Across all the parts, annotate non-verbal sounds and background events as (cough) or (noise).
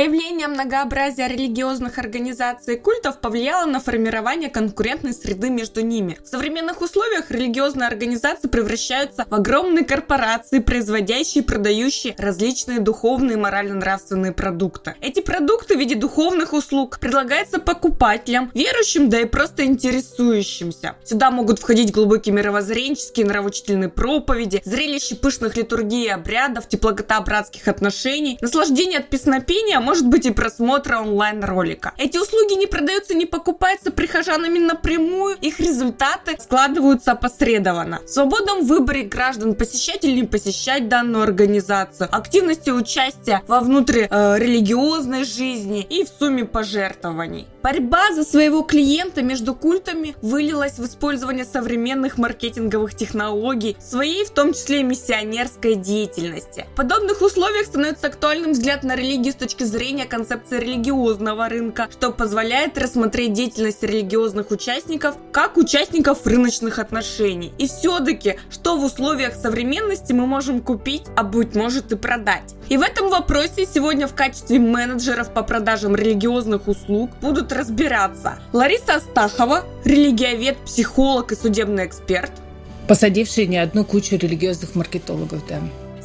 Появление многообразия религиозных организаций и культов повлияло на формирование конкурентной среды между ними. В современных условиях религиозные организации превращаются в огромные корпорации, производящие и продающие различные духовные и морально-нравственные продукты. Эти продукты в виде духовных услуг предлагаются покупателям, верующим, да и просто интересующимся. Сюда могут входить глубокие мировоззренческие, нравоучительные проповеди, зрелища пышных литургий и обрядов, теплота братских отношений, наслаждение от песнопения, может быть и просмотра онлайн-ролика. Эти услуги не продаются, не покупаются прихожанами напрямую, их результаты складываются опосредованно. В выборе граждан посещать или не посещать данную организацию, активности участия во внутрирелигиозной э, жизни и в сумме пожертвований. Борьба за своего клиента между культами вылилась в использование современных маркетинговых технологий, своей в том числе миссионерской деятельности. В подобных условиях становится актуальным взгляд на религию с точки зрения концепции религиозного рынка, что позволяет рассмотреть деятельность религиозных участников как участников рыночных отношений. И все-таки, что в условиях современности мы можем купить, а быть может и продать. И в этом вопросе сегодня в качестве менеджеров по продажам религиозных услуг будут разбираться Лариса Астахова, религиовед, психолог и судебный эксперт, посадивший не одну кучу религиозных маркетологов, да.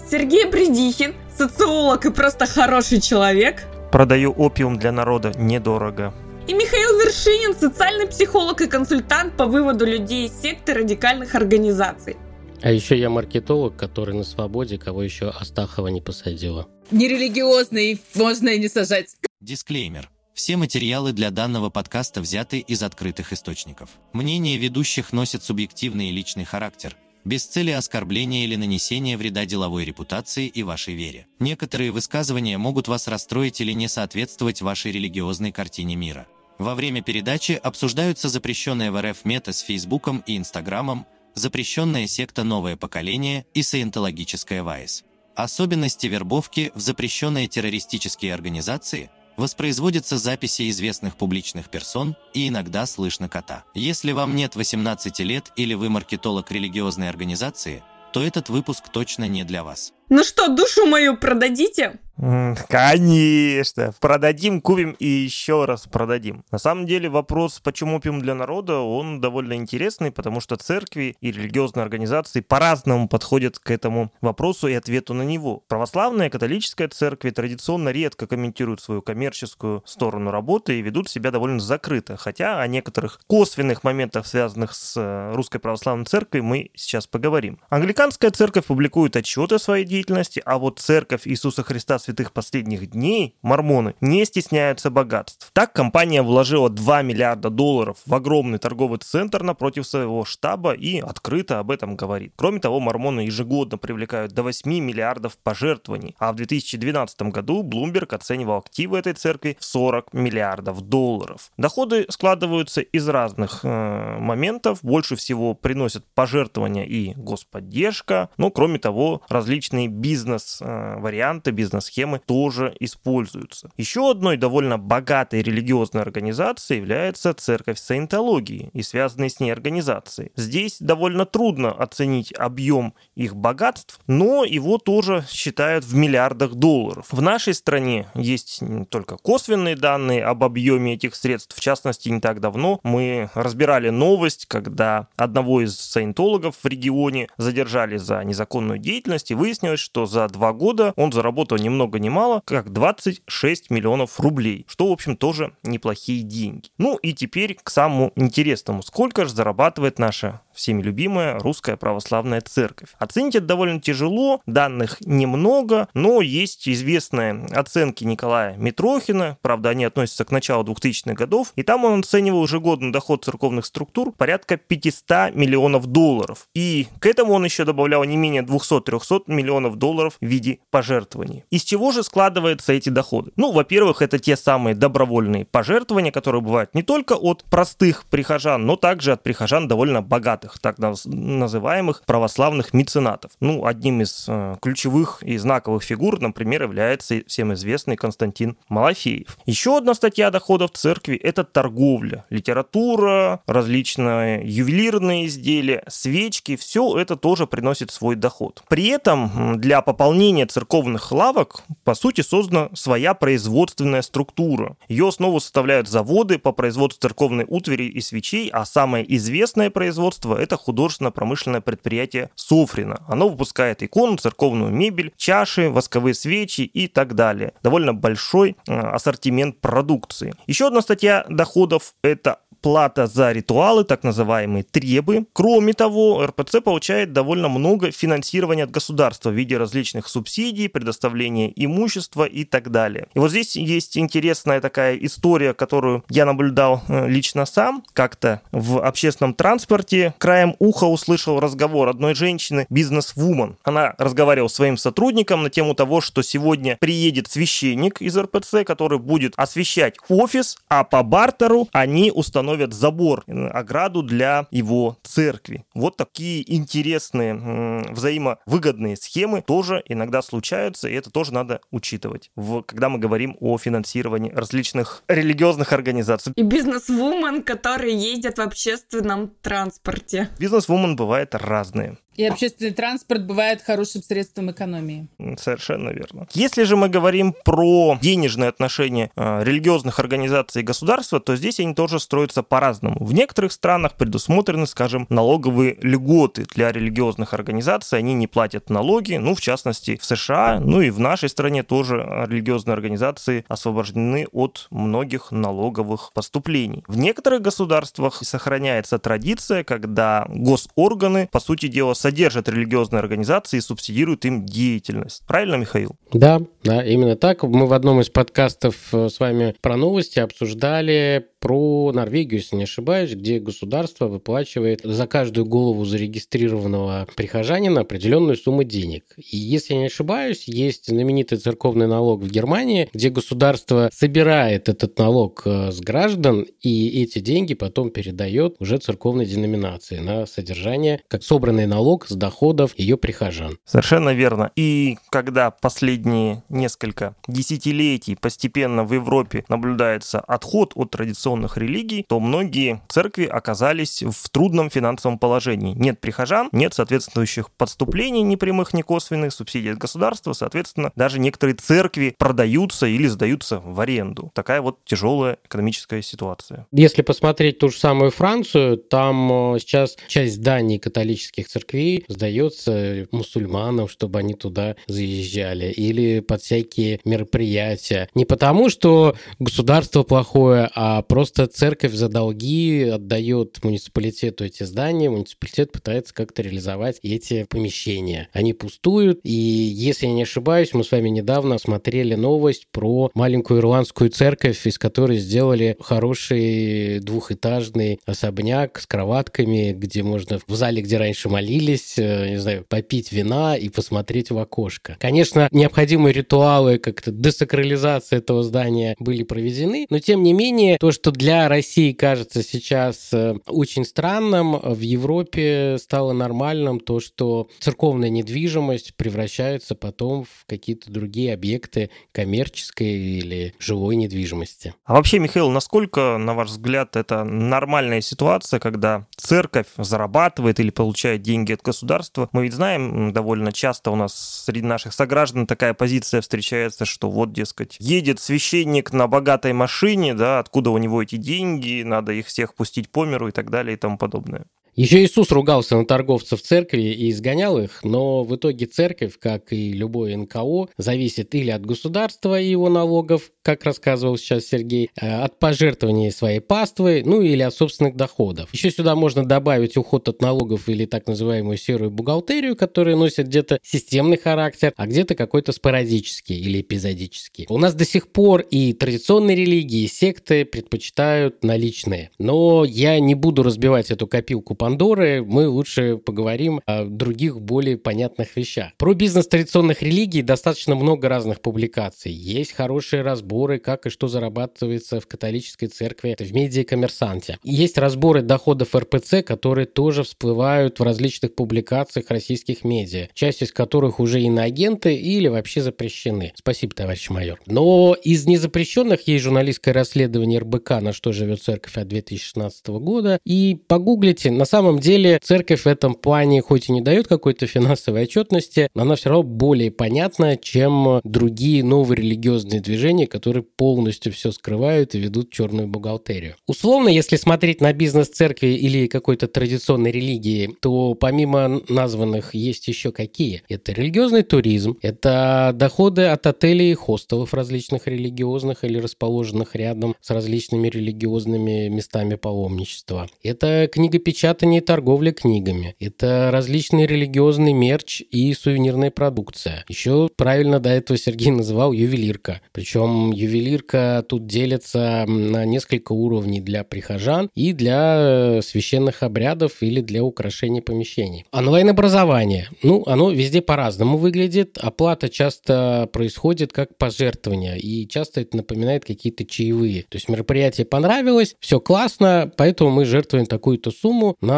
Сергей Бредихин, социолог и просто хороший человек. Продаю опиум для народа недорого. И Михаил Вершинин, социальный психолог и консультант по выводу людей из секты радикальных организаций. А еще я маркетолог, который на свободе, кого еще Астахова не посадила. Нерелигиозный, можно и не сажать. Дисклеймер. Все материалы для данного подкаста взяты из открытых источников. Мнение ведущих носит субъективный и личный характер, без цели оскорбления или нанесения вреда деловой репутации и вашей вере. Некоторые высказывания могут вас расстроить или не соответствовать вашей религиозной картине мира. Во время передачи обсуждаются запрещенные в РФ мета с Фейсбуком и Инстаграмом, запрещенная секта «Новое поколение» и саентологическая ВАИС. Особенности вербовки в запрещенные террористические организации – воспроизводятся записи известных публичных персон и иногда слышно кота. Если вам нет 18 лет или вы маркетолог религиозной организации, то этот выпуск точно не для вас. Ну что, душу мою продадите? Конечно. Продадим, купим и еще раз продадим. На самом деле вопрос, почему опиум для народа, он довольно интересный, потому что церкви и религиозные организации по-разному подходят к этому вопросу и ответу на него. Православная католическая церкви традиционно редко комментируют свою коммерческую сторону работы и ведут себя довольно закрыто. Хотя о некоторых косвенных моментах, связанных с э, русской православной церковью, мы сейчас поговорим. Англиканская церковь публикует отчеты о своей деятельности, а вот церковь Иисуса Христа святых последних дней, мормоны, не стесняются богатств. Так компания вложила 2 миллиарда долларов в огромный торговый центр напротив своего штаба и открыто об этом говорит. Кроме того, мормоны ежегодно привлекают до 8 миллиардов пожертвований, а в 2012 году Bloomberg оценивал активы этой церкви в 40 миллиардов долларов. Доходы складываются из разных э, моментов. Больше всего приносят пожертвования и господдержка. Но, кроме того, различные бизнес-варианты, э, бизнес-схемы тоже используются. Еще одной довольно богатой религиозной организацией является Церковь Саентологии и связанные с ней организации. Здесь довольно трудно оценить объем их богатств, но его тоже считают в миллиардах долларов. В нашей стране есть только косвенные данные об объеме этих средств. В частности, не так давно мы разбирали новость, когда одного из саентологов в регионе задержали за незаконную деятельность, и выяснилось, что за два года он заработал ни много ни мало, как 26 миллионов рублей, что, в общем, тоже неплохие деньги. Ну и теперь к самому интересному. Сколько же зарабатывает наша всеми любимая русская православная церковь. Оценить это довольно тяжело, данных немного, но есть известные оценки Николая Митрохина, правда, они относятся к началу 2000-х годов, и там он оценивал ежегодный доход церковных структур порядка 500 миллионов долларов. И к этому он еще добавлял не менее 200-300 миллионов долларов в виде пожертвований. Из чего чего же складываются эти доходы? Ну, во-первых, это те самые добровольные пожертвования, которые бывают не только от простых прихожан, но также от прихожан довольно богатых, так называемых православных меценатов. Ну, одним из э, ключевых и знаковых фигур, например, является всем известный Константин Малафеев. Еще одна статья доходов церкви – это торговля, литература, различные ювелирные изделия, свечки, все это тоже приносит свой доход. При этом для пополнения церковных лавок, по сути, создана своя производственная структура. Ее основу составляют заводы по производству церковной утвари и свечей, а самое известное производство – это художественно-промышленное предприятие Софрина. Оно выпускает икону, церковную мебель, чаши, восковые свечи и так далее. Довольно большой э, ассортимент продукции. Еще одна статья доходов – это плата за ритуалы, так называемые требы. Кроме того, РПЦ получает довольно много финансирования от государства в виде различных субсидий, предоставления имущества и так далее. И вот здесь есть интересная такая история, которую я наблюдал э, лично сам. Как-то в общественном транспорте краем уха услышал разговор одной женщины, бизнес-вумен. Она разговаривала с своим сотрудником на тему того, что сегодня приедет священник из РПЦ, который будет освещать офис, а по бартеру они установят установят забор, э, ограду для его церкви. Вот такие интересные взаимовыгодные схемы тоже иногда случаются, и это тоже надо учитывать, в, когда мы говорим о финансировании различных религиозных организаций. И бизнес-вумен, которые ездят в общественном транспорте. Бизнес-вумен бывает разные. И общественный транспорт бывает хорошим средством экономии. Совершенно верно. Если же мы говорим про денежные отношения э, религиозных организаций и государства, то здесь они тоже строятся по-разному. В некоторых странах предусмотрены, скажем, налоговые льготы для религиозных организаций. Они не платят налоги, ну, в частности, в США, ну и в нашей стране тоже религиозные организации освобождены от многих налоговых поступлений. В некоторых государствах сохраняется традиция, когда госорганы, по сути дела, содержат религиозные организации и субсидируют им деятельность. Правильно, Михаил? Да, да, именно так. Мы в одном из подкастов э, с вами про новости обсуждали про Норвегию, если не ошибаюсь, где государство выплачивает за каждую голову зарегистрированного прихожанина определенную сумму денег. И если я не ошибаюсь, есть знаменитый церковный налог в Германии, где государство собирает этот налог э, с граждан, и эти деньги потом передает уже церковной деноминации на содержание, как собранный налог с доходов ее прихожан. Совершенно верно. И когда последние несколько десятилетий постепенно в Европе наблюдается отход от традиционных традиционных религий, то многие церкви оказались в трудном финансовом положении. Нет прихожан, нет соответствующих подступлений ни прямых, ни косвенных, субсидий от государства, соответственно, даже некоторые церкви продаются или сдаются в аренду. Такая вот тяжелая экономическая ситуация. Если посмотреть ту же самую Францию, там э, сейчас часть зданий католических церквей сдается мусульманам, чтобы они туда заезжали, или под всякие мероприятия. Не потому, что государство плохое, а просто Просто церковь за долги отдает муниципалитету эти здания, муниципалитет пытается как-то реализовать эти помещения. Они пустуют, и если я не ошибаюсь, мы с вами недавно смотрели новость про маленькую ирландскую церковь, из которой сделали хороший двухэтажный особняк с кроватками, где можно в зале, где раньше молились, э, не знаю, попить вина и посмотреть в окошко. Конечно, необходимые ритуалы, как-то десакрализация этого здания были проведены, но тем не менее, то, что для России кажется сейчас э, очень странным, в Европе стало нормальным то, что церковная недвижимость превращается потом в какие-то другие объекты коммерческой или жилой недвижимости. А вообще, Михаил, насколько, на ваш взгляд, это нормальная ситуация, когда церковь зарабатывает или получает деньги от государства? Мы ведь знаем, довольно часто у нас среди наших сограждан такая позиция встречается, что вот, дескать, едет священник на богатой машине, да, откуда у него эти деньги, надо их всех пустить по миру и так далее и тому подобное. Еще Иисус ругался на торговцев церкви и изгонял их, но в итоге церковь, как и любое НКО, зависит или от государства и его налогов, как рассказывал сейчас Сергей, э, от пожертвований своей паствы, ну или от собственных доходов. Еще сюда можно добавить уход от налогов или так называемую серую бухгалтерию, которая носит где-то системный характер, а где-то какой-то спорадический или эпизодический. У нас до сих пор и традиционные религии, и секты предпочитают наличные. Но я не буду разбивать эту копилку по Пандоры, мы лучше поговорим о других более понятных вещах. Про бизнес традиционных религий достаточно много разных публикаций. Есть хорошие разборы, как и что зарабатывается в католической церкви в медиа коммерсанте. Есть разборы доходов РПЦ, которые тоже всплывают в различных публикациях российских медиа, часть из которых уже иноагенты или вообще запрещены. Спасибо, товарищ майор. Но из незапрещенных есть журналистское расследование РБК «На что живет церковь» от 2016 года. И погуглите, на самом деле церковь в этом плане хоть и не дает какой-то финансовой отчетности, но она все равно более понятна, чем другие новые религиозные движения, которые полностью все скрывают и ведут черную бухгалтерию. Условно, если смотреть на бизнес церкви или какой-то традиционной религии, то помимо названных есть еще какие? Это религиозный туризм, это доходы от отелей и хостелов различных религиозных или расположенных рядом с различными религиозными местами паломничества. Это книгопечатание и торговля книгами. Это различный религиозный мерч и сувенирная продукция. Еще правильно до этого Сергей называл ювелирка. Причем ювелирка тут делится на несколько уровней для прихожан и для э, священных обрядов или для украшения помещений. Онлайн-образование. Ну, оно везде по-разному выглядит. Оплата часто происходит как пожертвование, и часто это напоминает какие-то чаевые. То есть мероприятие понравилось, все классно, поэтому мы жертвуем такую-то сумму на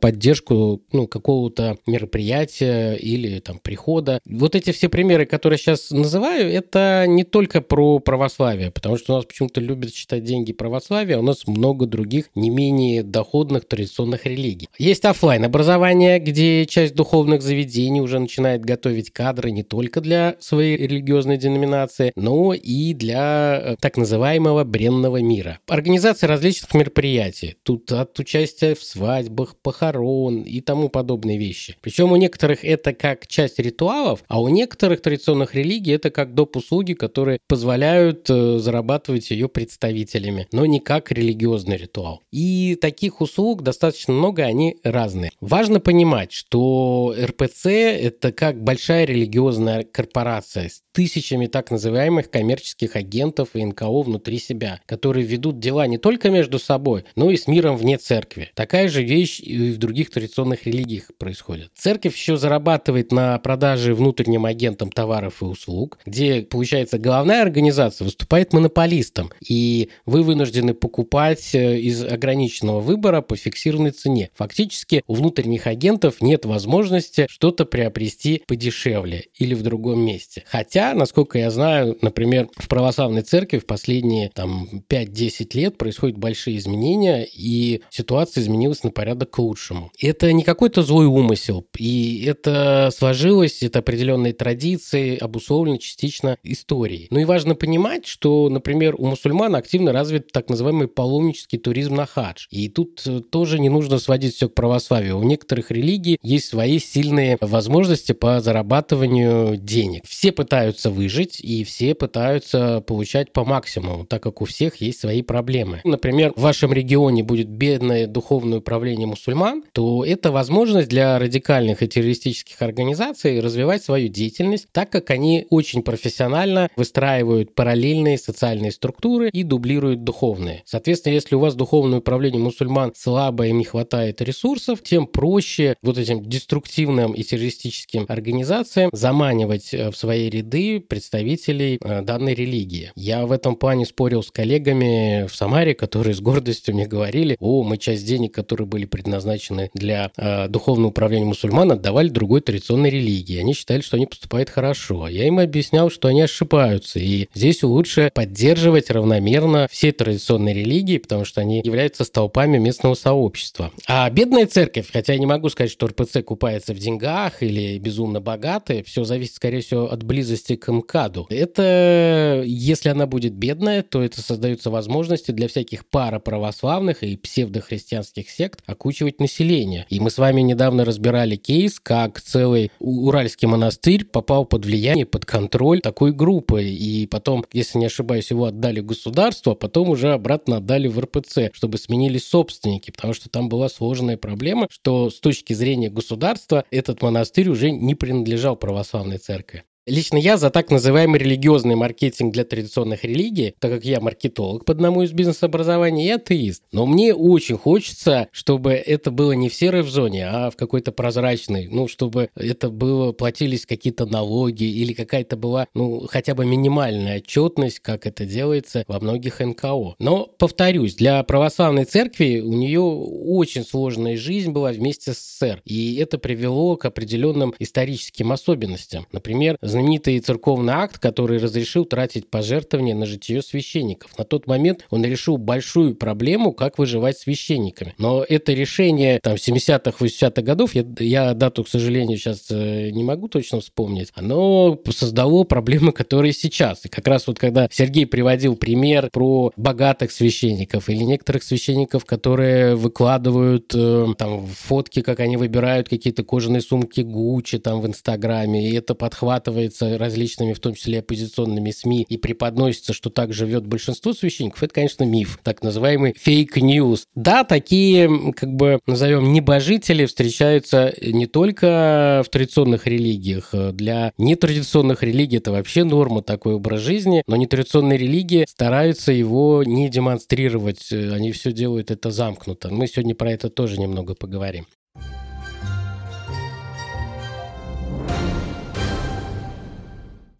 поддержку ну, какого-то мероприятия или там прихода. Вот эти все примеры, которые сейчас называю, это не только про православие, потому что у нас почему-то любят считать деньги православия, а у нас много других не менее доходных традиционных религий. Есть офлайн образование, где часть духовных заведений уже начинает готовить кадры не только для своей религиозной деноминации, но и для э, так называемого бренного мира. Организация различных мероприятий. Тут от участия в свадьбах, похорон и тому подобные вещи. Причем у некоторых это как часть ритуалов, а у некоторых традиционных религий это как доп. услуги, которые позволяют э, зарабатывать ее представителями, но не как религиозный ритуал. И таких услуг достаточно много, они разные. Важно понимать, что РПЦ это как большая религиозная корпорация с тысячами так называемых коммерческих агентов и НКО внутри себя, которые ведут дела не только между собой, но и с миром вне церкви. Такая же вещь и в других традиционных религиях происходит. Церковь еще зарабатывает на продаже внутренним агентам товаров и услуг, где, получается, главная организация выступает монополистом, и вы вынуждены покупать э, из ограниченного выбора по фиксированной цене. Фактически у внутренних агентов нет возможности что-то приобрести подешевле или в другом месте. Хотя насколько я знаю, например, в православной церкви в последние там, 5-10 лет происходят большие изменения, и ситуация изменилась на порядок к лучшему. Это не какой-то злой умысел, и это сложилось, это определенные традиции, обусловлено частично историей. Ну и важно понимать, что, например, у мусульман активно развит так называемый паломнический туризм на хадж. И тут э, тоже не нужно сводить все к православию. У некоторых религий есть свои сильные возможности по зарабатыванию денег. Все пытаются выжить, и все пытаются получать по максимуму, так как у всех есть свои проблемы. Например, в вашем регионе будет бедное духовное управление мусульман, то это возможность для радикальных и террористических организаций развивать свою деятельность, так как они очень профессионально выстраивают параллельные социальные структуры и дублируют духовные. Соответственно, если у вас духовное управление мусульман слабо, им не хватает ресурсов, тем проще вот этим деструктивным и террористическим организациям заманивать э, в свои ряды представителей э, данной религии. Я в этом плане спорил с коллегами в Самаре, которые с гордостью мне говорили, о, мы часть денег, которые были предназначены для э, духовного управления мусульман, отдавали другой традиционной религии. Они считали, что они поступают хорошо. Я им объяснял, что они ошибаются, и здесь лучше поддерживать равномерно все традиционные религии, потому что они являются столпами местного сообщества. А бедная церковь, хотя я не могу сказать, что РПЦ купается в деньгах или безумно богатая, все зависит, скорее всего, от близости к МКАДу. Это, если она будет бедная, то это создаются возможности для всяких параправославных и псевдохристианских сект окучивать население. И мы с вами недавно разбирали кейс, как целый Уральский монастырь попал под влияние, под контроль такой группы. И потом, если не ошибаюсь, его отдали государству, а потом уже обратно отдали в РПЦ, чтобы сменились собственники, потому что там была сложная проблема, что с точки зрения государства этот монастырь уже не принадлежал православной церкви. Лично я за так называемый религиозный маркетинг для традиционных религий, так как я маркетолог по одному из бизнес-образований и атеист. Но мне очень хочется, чтобы это было не в серой в зоне, а в какой-то прозрачной. Ну, чтобы это было, платились какие-то налоги или какая-то была, ну, хотя бы минимальная отчетность, как это делается во многих НКО. Но, повторюсь, для православной церкви у нее очень сложная жизнь была вместе с СССР. И это привело к определенным историческим особенностям. Например, знаменитый церковный акт, который разрешил тратить пожертвования на житие священников. На тот момент он решил большую проблему, как выживать священниками. Но это решение там 70-х, 80-х годов, я, я дату, к сожалению, сейчас э, не могу точно вспомнить, оно создало проблемы, которые сейчас. И как раз вот когда Сергей приводил пример про богатых священников или некоторых священников, которые выкладывают э, там фотки, как они выбирают какие-то кожаные сумки Гуччи там в Инстаграме, и это подхватывает делается различными, в том числе оппозиционными СМИ, и преподносится, что так живет большинство священников, это, конечно, миф, так называемый fake news. Да, такие, как бы, назовем, небожители встречаются не только в традиционных религиях. Для нетрадиционных религий это вообще норма, такой образ жизни, но нетрадиционные религии стараются его не демонстрировать, они все делают это замкнуто. Мы сегодня про это тоже немного поговорим.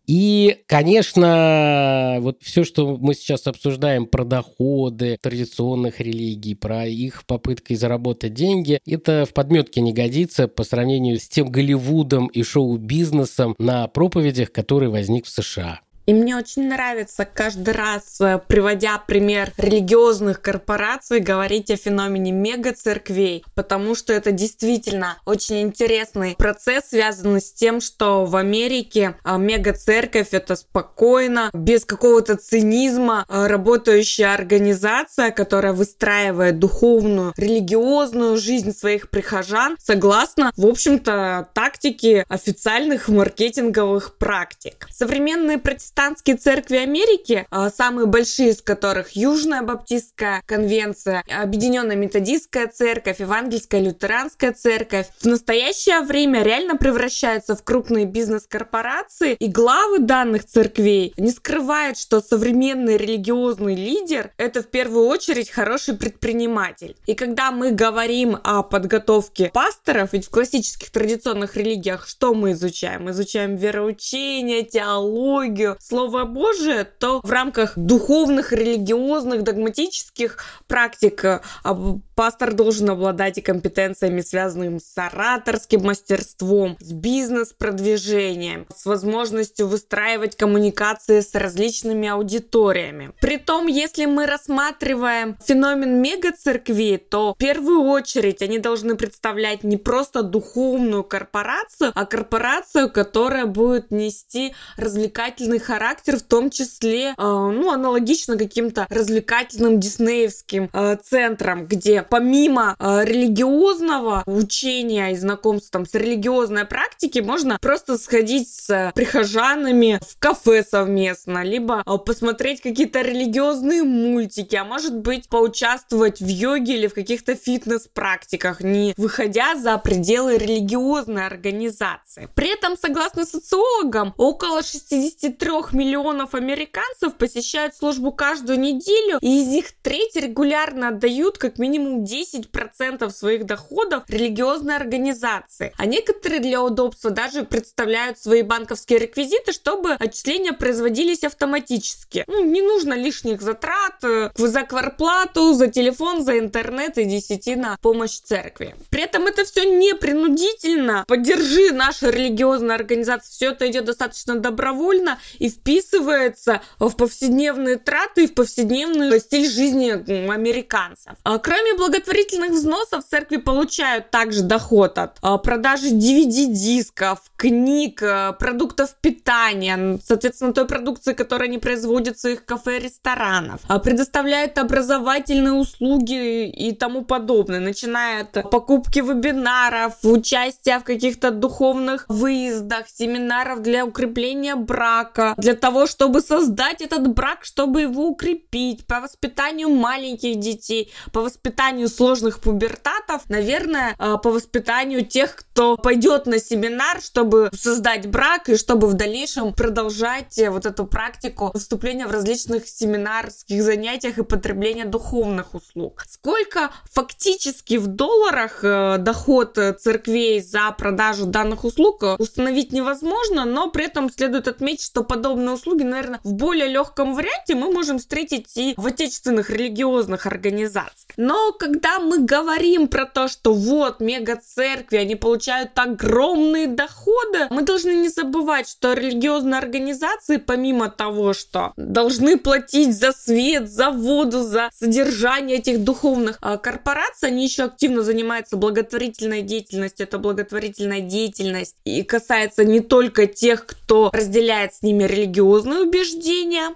И, конечно, вот все, что мы сейчас обсуждаем про доходы традиционных религий, про их попытки заработать деньги, это в подметке не годится по сравнению с тем Голливудом и шоу-бизнесом на проповедях, который возник в США. И мне очень нравится каждый раз, э, приводя пример религиозных корпораций, говорить о феномене мега-церквей, потому что это действительно очень интересный процесс, связанный с тем, что в Америке а, мега-церковь это спокойно, без какого-то цинизма а, работающая организация, которая выстраивает духовную, религиозную жизнь своих прихожан согласно, в общем-то, тактике официальных маркетинговых практик. Современные протестанты протестантские церкви Америки, а, самые большие из которых Южная Баптистская конвенция, Объединенная Методистская церковь, Евангельская Лютеранская церковь, в настоящее время реально превращаются в крупные бизнес-корпорации, и главы данных церквей не скрывают, что современный религиозный лидер — это в первую очередь хороший предприниматель. И когда мы говорим о подготовке пасторов, ведь в классических традиционных религиях что мы изучаем? Мы изучаем вероучение, теологию, Слово Божие, то в рамках духовных, религиозных, догматических практик а, пастор должен обладать и компетенциями, связанными с ораторским мастерством, с бизнес-продвижением, с возможностью выстраивать коммуникации с различными аудиториями. Притом, если мы рассматриваем феномен мега-церкви, то в первую очередь они должны представлять не просто духовную корпорацию, а корпорацию, которая будет нести развлекательный характер характер, в том числе, э, ну, аналогично каким-то развлекательным диснеевским э, центрам, где помимо э, религиозного учения и знакомства с религиозной практики, можно просто сходить с прихожанами в кафе совместно, либо посмотреть какие-то религиозные мультики, а может быть поучаствовать в йоге или в каких-то фитнес-практиках, не выходя за пределы религиозной организации. При этом, согласно социологам, около 63 миллионов американцев посещают службу каждую неделю, и из них треть регулярно отдают как минимум 10% своих доходов религиозной организации. А некоторые для удобства даже представляют свои банковские реквизиты, чтобы отчисления производились автоматически. Ну, не нужно лишних затрат э, за кварплату, за телефон, за интернет и десятина помощь церкви. При этом это все не принудительно. Поддержи нашу религиозную организацию. Все это идет достаточно добровольно и вписывается в повседневные траты и в повседневный стиль жизни американцев. А кроме благотворительных взносов, церкви получают также доход от а, продажи DVD-дисков, книг, а, продуктов питания, соответственно, той продукции, которая не производит в своих кафе и ресторанов, предоставляют образовательные услуги и тому подобное, начиная от покупки вебинаров, участия в каких-то духовных выездах, семинаров для укрепления брака, для того, чтобы создать этот брак, чтобы его укрепить, по воспитанию маленьких детей, по воспитанию сложных пубертатов, наверное, э, по воспитанию тех, кто пойдет на семинар, чтобы создать брак и чтобы в дальнейшем продолжать э, вот эту практику вступления в различных семинарских занятиях и потребления духовных услуг. Сколько фактически в долларах э, доход церквей за продажу данных услуг установить невозможно, но при этом следует отметить, что подобные услуги, наверное, в более легком варианте мы можем встретить и в отечественных религиозных организациях. Но когда мы говорим про то, что вот мега-церкви, они получают огромные доходы, мы должны не забывать, что религиозные организации, помимо того, что должны платить за свет, за воду, за содержание этих духовных а, корпораций, они еще активно занимаются благотворительной деятельностью. Это благотворительная деятельность и касается не только тех, кто разделяет с ними религиозные убеждения,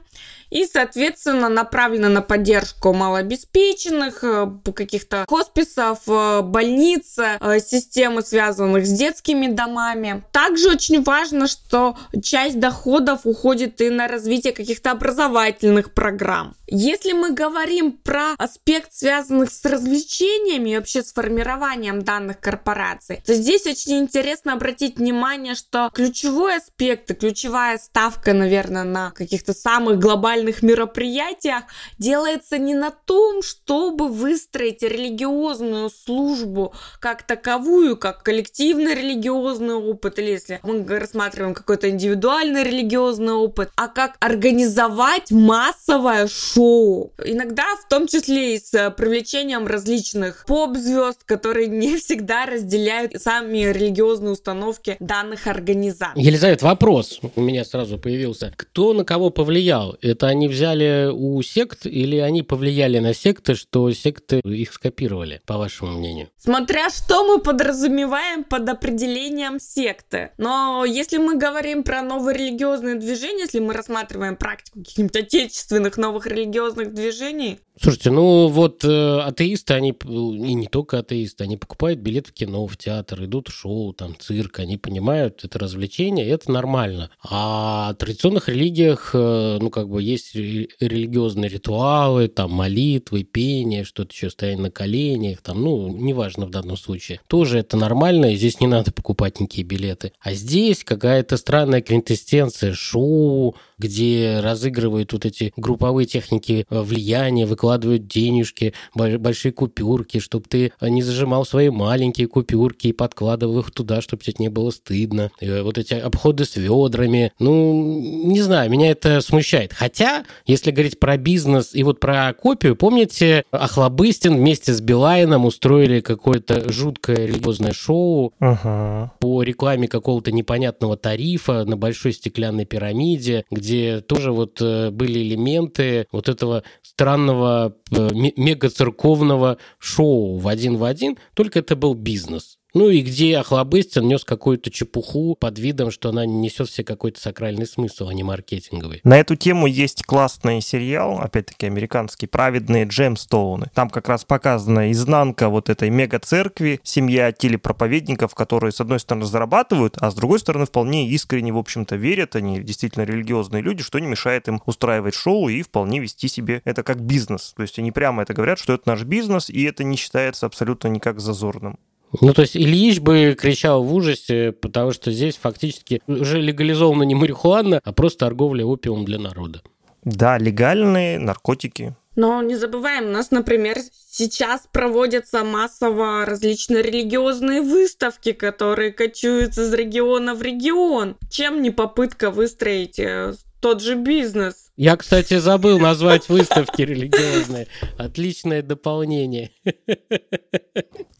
и, соответственно, направлена на поддержку малообеспеченных, э, каких-то хосписов, э, больниц, э, системы, связанных с детскими домами. Также очень важно, что часть доходов уходит и на развитие каких-то образовательных программ. Если мы говорим про аспект, связанных с развлечениями и вообще с формированием данных корпораций, то здесь очень интересно обратить внимание, что ключевой аспект и ключевая ставка, наверное, на каких-то самых глобальных социальных мероприятиях делается не на том, чтобы выстроить религиозную службу как таковую, как коллективный религиозный опыт, или если мы рассматриваем какой-то индивидуальный религиозный опыт, а как организовать массовое шоу. Иногда в том числе и с привлечением различных поп-звезд, которые не (laughs) всегда разделяют сами религиозные установки данных организаций. Елизавета, вопрос у меня сразу появился. Кто на кого повлиял? Это они взяли у сект или они повлияли на секты, что секты их скопировали, по вашему мнению? Смотря что мы подразумеваем под определением секты. Но если мы говорим про новые религиозные движения, если мы рассматриваем практику каких-нибудь отечественных новых религиозных движений, Слушайте, ну вот э, атеисты, они, и не только атеисты, они покупают билет в кино, в театр, идут в шоу, там, цирк, они понимают, это развлечение, это нормально. А в традиционных религиях, э, ну, как бы есть религиозные ритуалы, там, молитвы, пение, что-то еще, стояние на коленях, там, ну, неважно в данном случае. Тоже это нормально, и здесь не надо покупать никакие билеты. А здесь какая-то странная квинтэссенция шоу, где разыгрывают вот эти групповые техники э, влияния, выкладывают денежки, большие купюрки, чтобы ты не зажимал свои маленькие купюрки и подкладывал их туда, чтобы тебе не было стыдно. И вот эти обходы с ведрами. Ну, не знаю, меня это смущает. Хотя, если говорить про бизнес и вот про копию, помните, Ахлобыстин вместе с Билайном устроили какое-то жуткое религиозное шоу ага. по рекламе какого-то непонятного тарифа на большой стеклянной пирамиде, где где тоже вот э, были элементы вот этого странного э, мега-церковного шоу в один в один, только это был бизнес. Ну и где Охлобыстин нес какую-то чепуху под видом, что она несет в себе какой-то сакральный смысл, а не маркетинговый. На эту тему есть классный сериал, опять-таки американский, «Праведные джемстоуны». Там как раз показана изнанка вот этой мега-церкви, семья телепроповедников, которые, с одной стороны, зарабатывают, а с другой стороны, вполне искренне, в общем-то, верят, они действительно религиозные люди, что не мешает им устраивать шоу и вполне вести себе это как бизнес. То есть они прямо это говорят, что это наш бизнес, и это не считается абсолютно никак зазорным. Ну, то есть Ильич бы кричал в ужасе, потому что здесь фактически уже легализована не марихуана, а просто торговля опиумом для народа. Да, легальные наркотики. Но не забываем, у нас, например, сейчас проводятся массово различные религиозные выставки, которые кочуются из региона в регион. Чем не попытка выстроить э, тот же бизнес. Я, кстати, забыл назвать выставки религиозные. Отличное дополнение.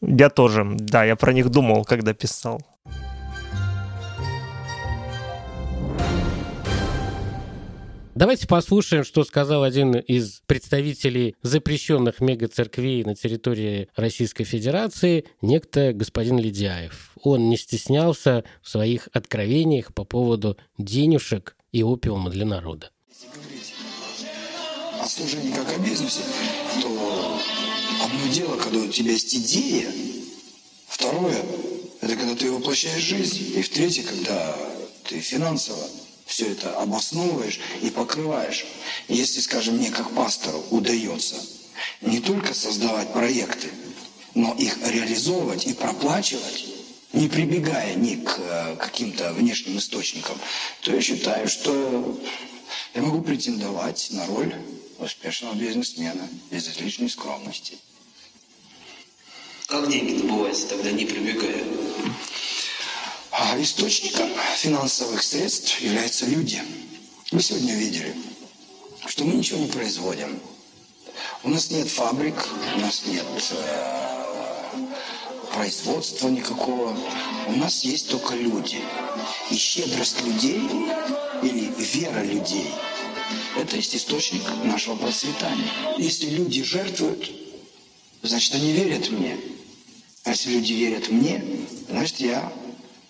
Я тоже. Да, я про них думал, когда писал. Давайте послушаем, что сказал один из представителей запрещенных мегацерквей на территории Российской Федерации, некто господин Ледяев. Он не стеснялся в своих откровениях по поводу денежек и опиума для народа. Если говорить о служении как о бизнесе, то одно дело, когда у тебя есть идея, второе – это когда ты воплощаешь жизнь, и в третье, когда ты финансово все это обосновываешь и покрываешь. Если, скажем, мне как пастору удается не только создавать проекты, но их реализовывать и проплачивать, не прибегая ни к э, каким-то внешним источникам, то я считаю, что я могу претендовать на роль успешного бизнесмена без излишней скромности. Как деньги добываются тогда, не прибегая? А источником финансовых средств являются люди. Вы сегодня видели, что мы ничего не производим. У нас нет фабрик, у нас нет э, производства никакого. У нас есть только люди. И щедрость людей или вера людей – это есть источник нашего процветания. Если люди жертвуют, значит, они верят мне. А если люди верят мне, значит, я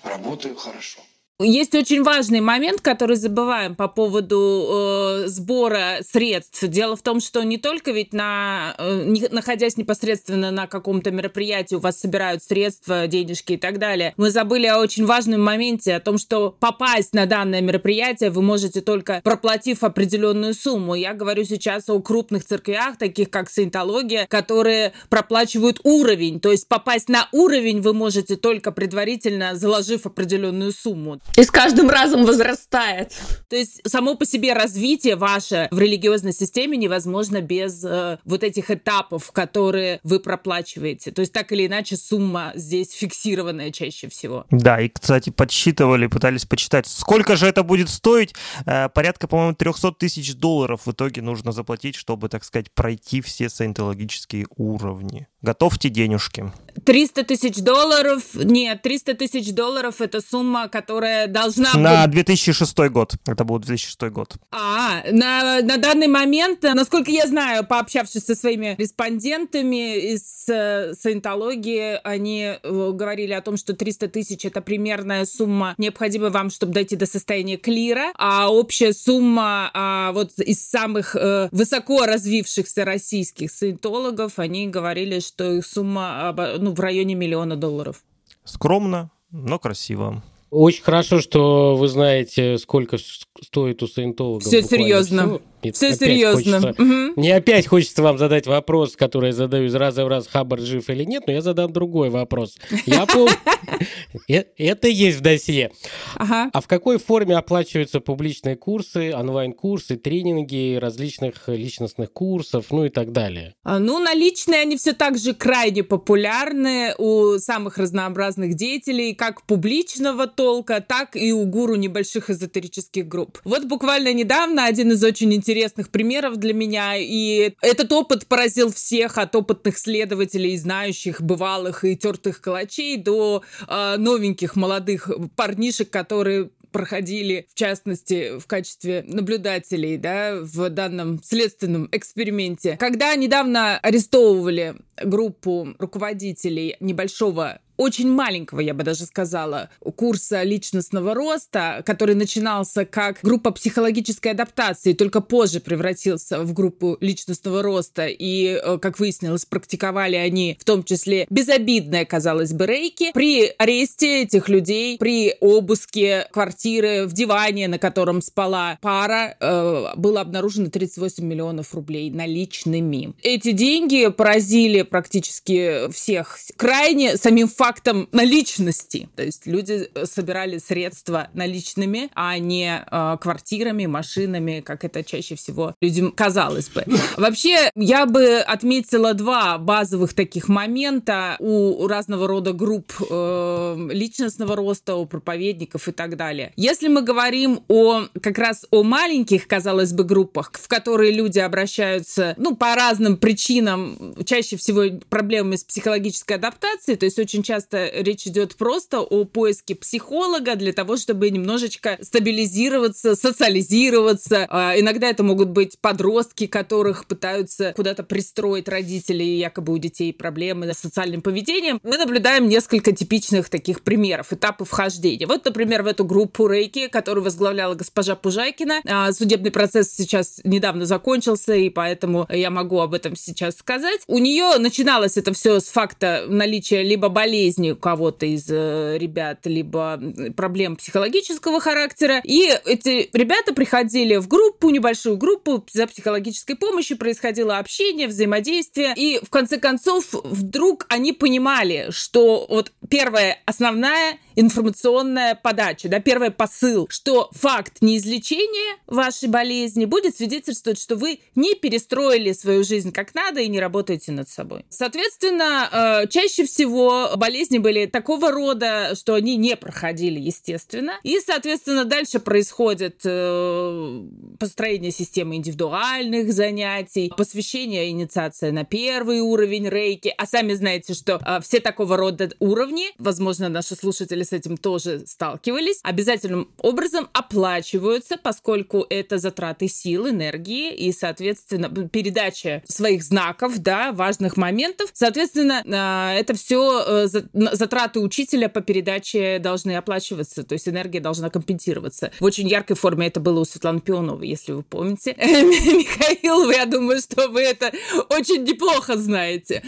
работаю хорошо. Есть очень важный момент, который забываем по поводу э, сбора средств. Дело в том, что не только ведь на, э, не, находясь непосредственно на каком-то мероприятии, у вас собирают средства, денежки и так далее. Мы забыли о очень важном моменте, о том, что попасть на данное мероприятие вы можете только проплатив определенную сумму. Я говорю сейчас о крупных церквях, таких как Саентология, которые проплачивают уровень. То есть попасть на уровень вы можете только предварительно заложив определенную сумму. И с каждым разом возрастает. То есть само по себе развитие ваше в религиозной системе невозможно без э, вот этих этапов, которые вы проплачиваете. То есть так или иначе сумма здесь фиксированная чаще всего. Да, и, кстати, подсчитывали, пытались почитать, сколько же это будет стоить. Э, порядка, по-моему, 300 тысяч долларов в итоге нужно заплатить, чтобы, так сказать, пройти все саентологические уровни. Готовьте денежки. 300 тысяч долларов? Нет, 300 тысяч долларов это сумма, которая должна На быть... 2006 год. Это был 2006 год. А, на, на данный момент, насколько я знаю, пообщавшись со своими респондентами из э, саентологии, они э, говорили о том, что 300 тысяч это примерная сумма, необходимая вам, чтобы дойти до состояния клира, а общая сумма а, вот из самых э, высоко развившихся российских саентологов, они говорили, что их сумма ну, в районе миллиона долларов. Скромно, но красиво. Очень хорошо, что вы знаете, сколько стоит у саентологов. Все серьезно. Все. Нет, Все серьезно. Хочется, угу. Мне опять хочется вам задать вопрос, который я задаю из раза в раз, Хаббард жив или нет, но я задам другой вопрос. Я помню, (laughs) э, это есть в досье. А в какой форме оплачиваются публичные курсы, онлайн-курсы, тренинги различных личностных курсов, ну и так далее? А, ну, наличные они все так же крайне популярны у самых разнообразных деятелей, как публичного толка, так и у гуру небольших эзотерических групп. Вот буквально недавно один из очень интересных интересных примеров для меня, и этот опыт поразил всех, от опытных следователей, знающих, бывалых и тертых калачей до э, новеньких молодых парнишек, которые проходили, в частности, в качестве наблюдателей, да, в данном следственном эксперименте. Когда недавно арестовывали группу руководителей небольшого очень маленького, я бы даже сказала, курса личностного роста, который начинался как группа психологической адаптации, только позже превратился в группу личностного роста. И, э, как выяснилось, практиковали они в том числе безобидное, казалось бы, рейки. При аресте этих людей, при обыске квартиры в диване, на котором спала пара, э, было обнаружено 38 миллионов рублей наличными. Эти деньги поразили практически всех крайне самим фактом фактом наличности. То есть люди э, собирали средства наличными, а не э, квартирами, машинами, как это чаще всего людям казалось бы. (laughs) Вообще, я бы отметила два базовых таких момента у разного рода групп э, личностного роста, у проповедников и так далее. Если мы говорим о как раз о маленьких, казалось бы, группах, в которые люди обращаются, ну, по разным причинам, чаще всего проблемами с психологической адаптацией, то есть очень часто часто речь идет просто о поиске психолога для того, чтобы немножечко стабилизироваться, социализироваться. А иногда это могут быть подростки, которых пытаются куда-то пристроить родители, якобы у детей проблемы с социальным поведением. Мы наблюдаем несколько типичных таких примеров, этапов вхождения. Вот, например, в эту группу Рейки, которую возглавляла госпожа Пужайкина, а, судебный процесс сейчас недавно закончился, и поэтому я могу об этом сейчас сказать. У нее начиналось это все с факта наличия либо болезни, болезни кого-то из э, ребят, либо проблем психологического характера. И эти ребята приходили в группу, небольшую группу за психологической помощью, происходило общение, взаимодействие. И в конце концов вдруг они понимали, что вот первая основная информационная подача, да, первый посыл, что факт неизлечения вашей болезни будет свидетельствовать, что вы не перестроили свою жизнь как надо и не работаете над собой. Соответственно, э, чаще всего болезни были такого рода, что они не проходили, естественно. И, соответственно, дальше происходит э, построение системы индивидуальных занятий, посвящение инициация на первый уровень рейки. А сами знаете, что э, все такого рода уровни, возможно, наши слушатели с этим тоже сталкивались, обязательным образом оплачиваются, поскольку это затраты сил, энергии и, соответственно, передача своих знаков, да, важных моментов. Соответственно, а, это все э, затраты учителя по передаче должны оплачиваться, то есть энергия должна компенсироваться. В очень яркой форме это было у Светланы Пионовой, если вы помните. (laughs) Михаил, я думаю, что вы это очень неплохо знаете.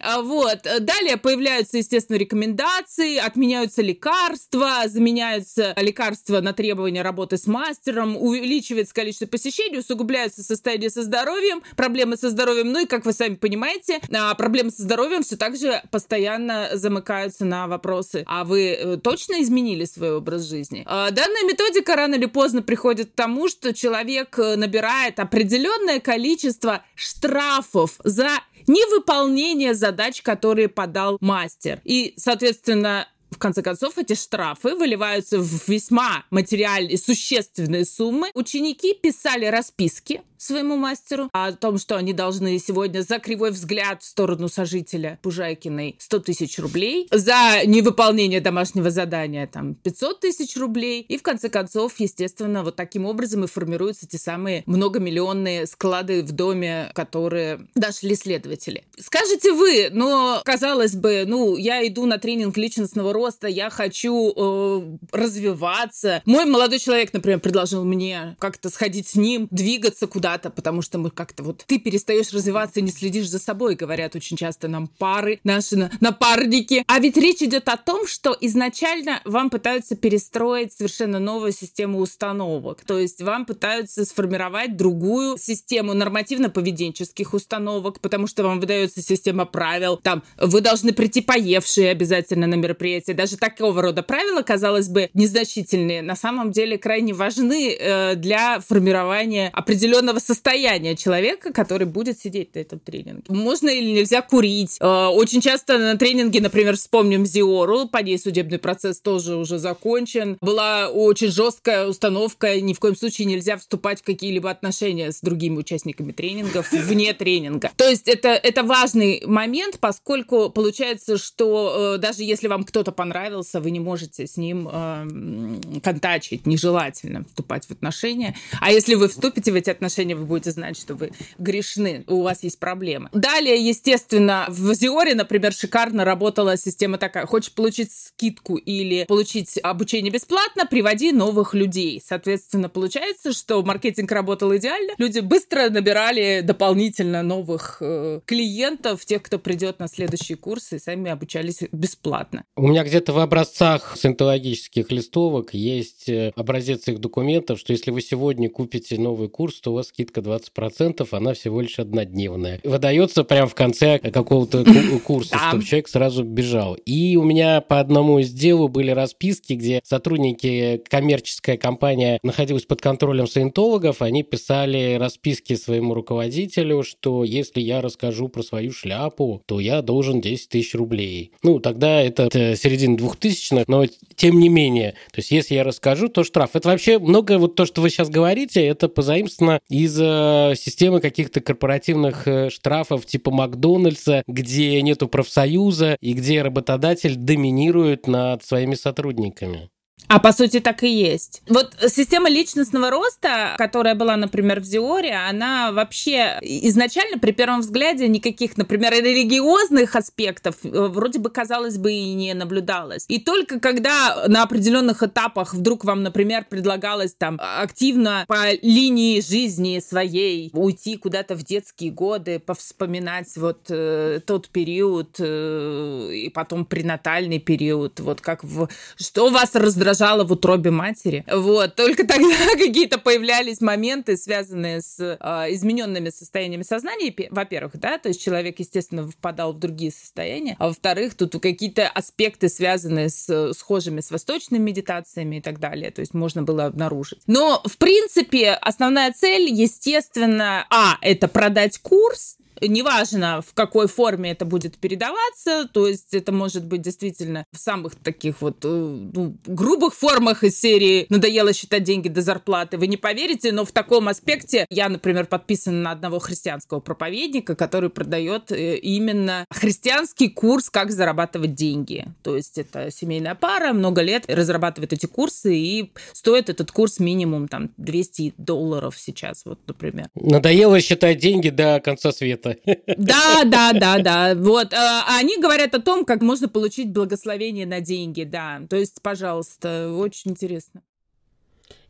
А, вот. Далее появляются, естественно, рекомендации, отменяются лекарства, заменяются лекарства на требования работы с мастером, увеличивается количество посещений, усугубляется состояние со здоровьем, проблемы со здоровьем. Ну и, как вы сами понимаете, а, проблемы со здоровьем все так же постоянно замыкаются на вопросы. А вы э, точно изменили свой образ жизни? А, данная методика рано или поздно приходит к тому, что человек э, набирает определенное количество штрафов за невыполнение задач, которые подал мастер. И, соответственно, в конце концов, эти штрафы выливаются в весьма материальные, существенные суммы. Ученики писали расписки своему мастеру о том, что они должны сегодня за кривой взгляд в сторону сожителя Пужайкиной 100 тысяч рублей, за невыполнение домашнего задания там 500 тысяч рублей. И в конце концов, естественно, вот таким образом и формируются те самые многомиллионные склады в доме, которые дошли следователи. Скажете вы, но казалось бы, ну, я иду на тренинг личностного роста, я хочу э, развиваться. Мой молодой человек, например, предложил мне как-то сходить с ним, двигаться куда куда-то, потому что мы как-то вот ты перестаешь развиваться и не следишь за собой, говорят очень часто нам пары, наши напарники. А ведь речь идет о том, что изначально вам пытаются перестроить совершенно новую систему установок. То есть вам пытаются сформировать другую систему нормативно-поведенческих установок, потому что вам выдается система правил. Там вы должны прийти поевшие обязательно на мероприятие. Даже такого рода правила, казалось бы, незначительные, на самом деле крайне важны э, для формирования определенного эмоционального состояния человека, который будет сидеть на этом тренинге. Можно или нельзя курить. Э, очень часто на тренинге, например, вспомним Зиору, по ней судебный процесс тоже уже закончен. Была очень жесткая установка, ни в коем случае нельзя вступать в какие-либо отношения с другими участниками тренингов вне тренинга. То есть это, это важный момент, поскольку получается, что э, даже если вам кто-то понравился, вы не можете с ним э, контачить, нежелательно вступать в отношения. А если вы вступите в эти отношения, отношения, вы будете знать, что вы грешны, у вас есть проблемы. Далее, естественно, в Зиоре, например, шикарно работала система такая. Хочешь получить скидку или получить обучение бесплатно, приводи новых людей. Соответственно, получается, что маркетинг работал идеально. Люди быстро набирали дополнительно новых э, клиентов, тех, кто придет на следующие курсы, и сами обучались бесплатно. У меня где-то в образцах синтологических листовок есть э, образец их документов, что если вы сегодня купите новый курс, то у вас скидка 20%, она всего лишь однодневная. Выдается прямо в конце какого-то курса, чтобы человек сразу бежал. И у меня по одному из дел были расписки, где сотрудники, коммерческая компания находилась под контролем саентологов, они писали расписки своему руководителю, что если я расскажу про свою шляпу, то я должен 10 тысяч рублей. Ну, тогда это середина двухтысячных, но тем не менее, то есть если я расскажу, то штраф. Это вообще много, вот то, что вы сейчас говорите, это позаимствовано из э, системы каких-то корпоративных э, штрафов типа Макдональдса, где нету профсоюза и где работодатель доминирует над своими сотрудниками. А по сути так и есть. Вот система личностного роста, которая была, например, в Зиоре, она вообще изначально при первом взгляде никаких, например, религиозных аспектов э, вроде бы, казалось бы, и не наблюдалось. И только когда на определенных этапах вдруг вам, например, предлагалось там активно по линии жизни своей уйти куда-то в детские годы, повспоминать вот э, тот период э, и потом пренатальный период, вот как в... Что вас раздражало в утробе матери? Вот, только тогда (laughs) какие-то появлялись моменты, связанные с э, измененными состояниями сознания, во-первых, да, то есть человек, естественно, впадал в другие состояния, а во-вторых, тут какие-то аспекты, связанные с схожими с восточными медитациями и так далее, то есть можно было обнаружить. Но, в принципе, основная цель, естественно, а, это продать курс, неважно, в какой форме это будет передаваться, то есть это может быть действительно в самых таких вот э, ну, грубых формах из серии «надоело считать деньги до зарплаты», вы не поверите, но в таком аспекте я, например, подписана на одного христианского проповедника, который продает э, именно христианский курс «Как зарабатывать деньги». То есть это семейная пара, много лет разрабатывает эти курсы, и стоит этот курс минимум там 200 долларов сейчас, вот, например. Надоело считать деньги до конца света это. Да, да, да, да. Вот. А, они говорят о том, как можно получить благословение на деньги, да. То есть, пожалуйста, очень интересно.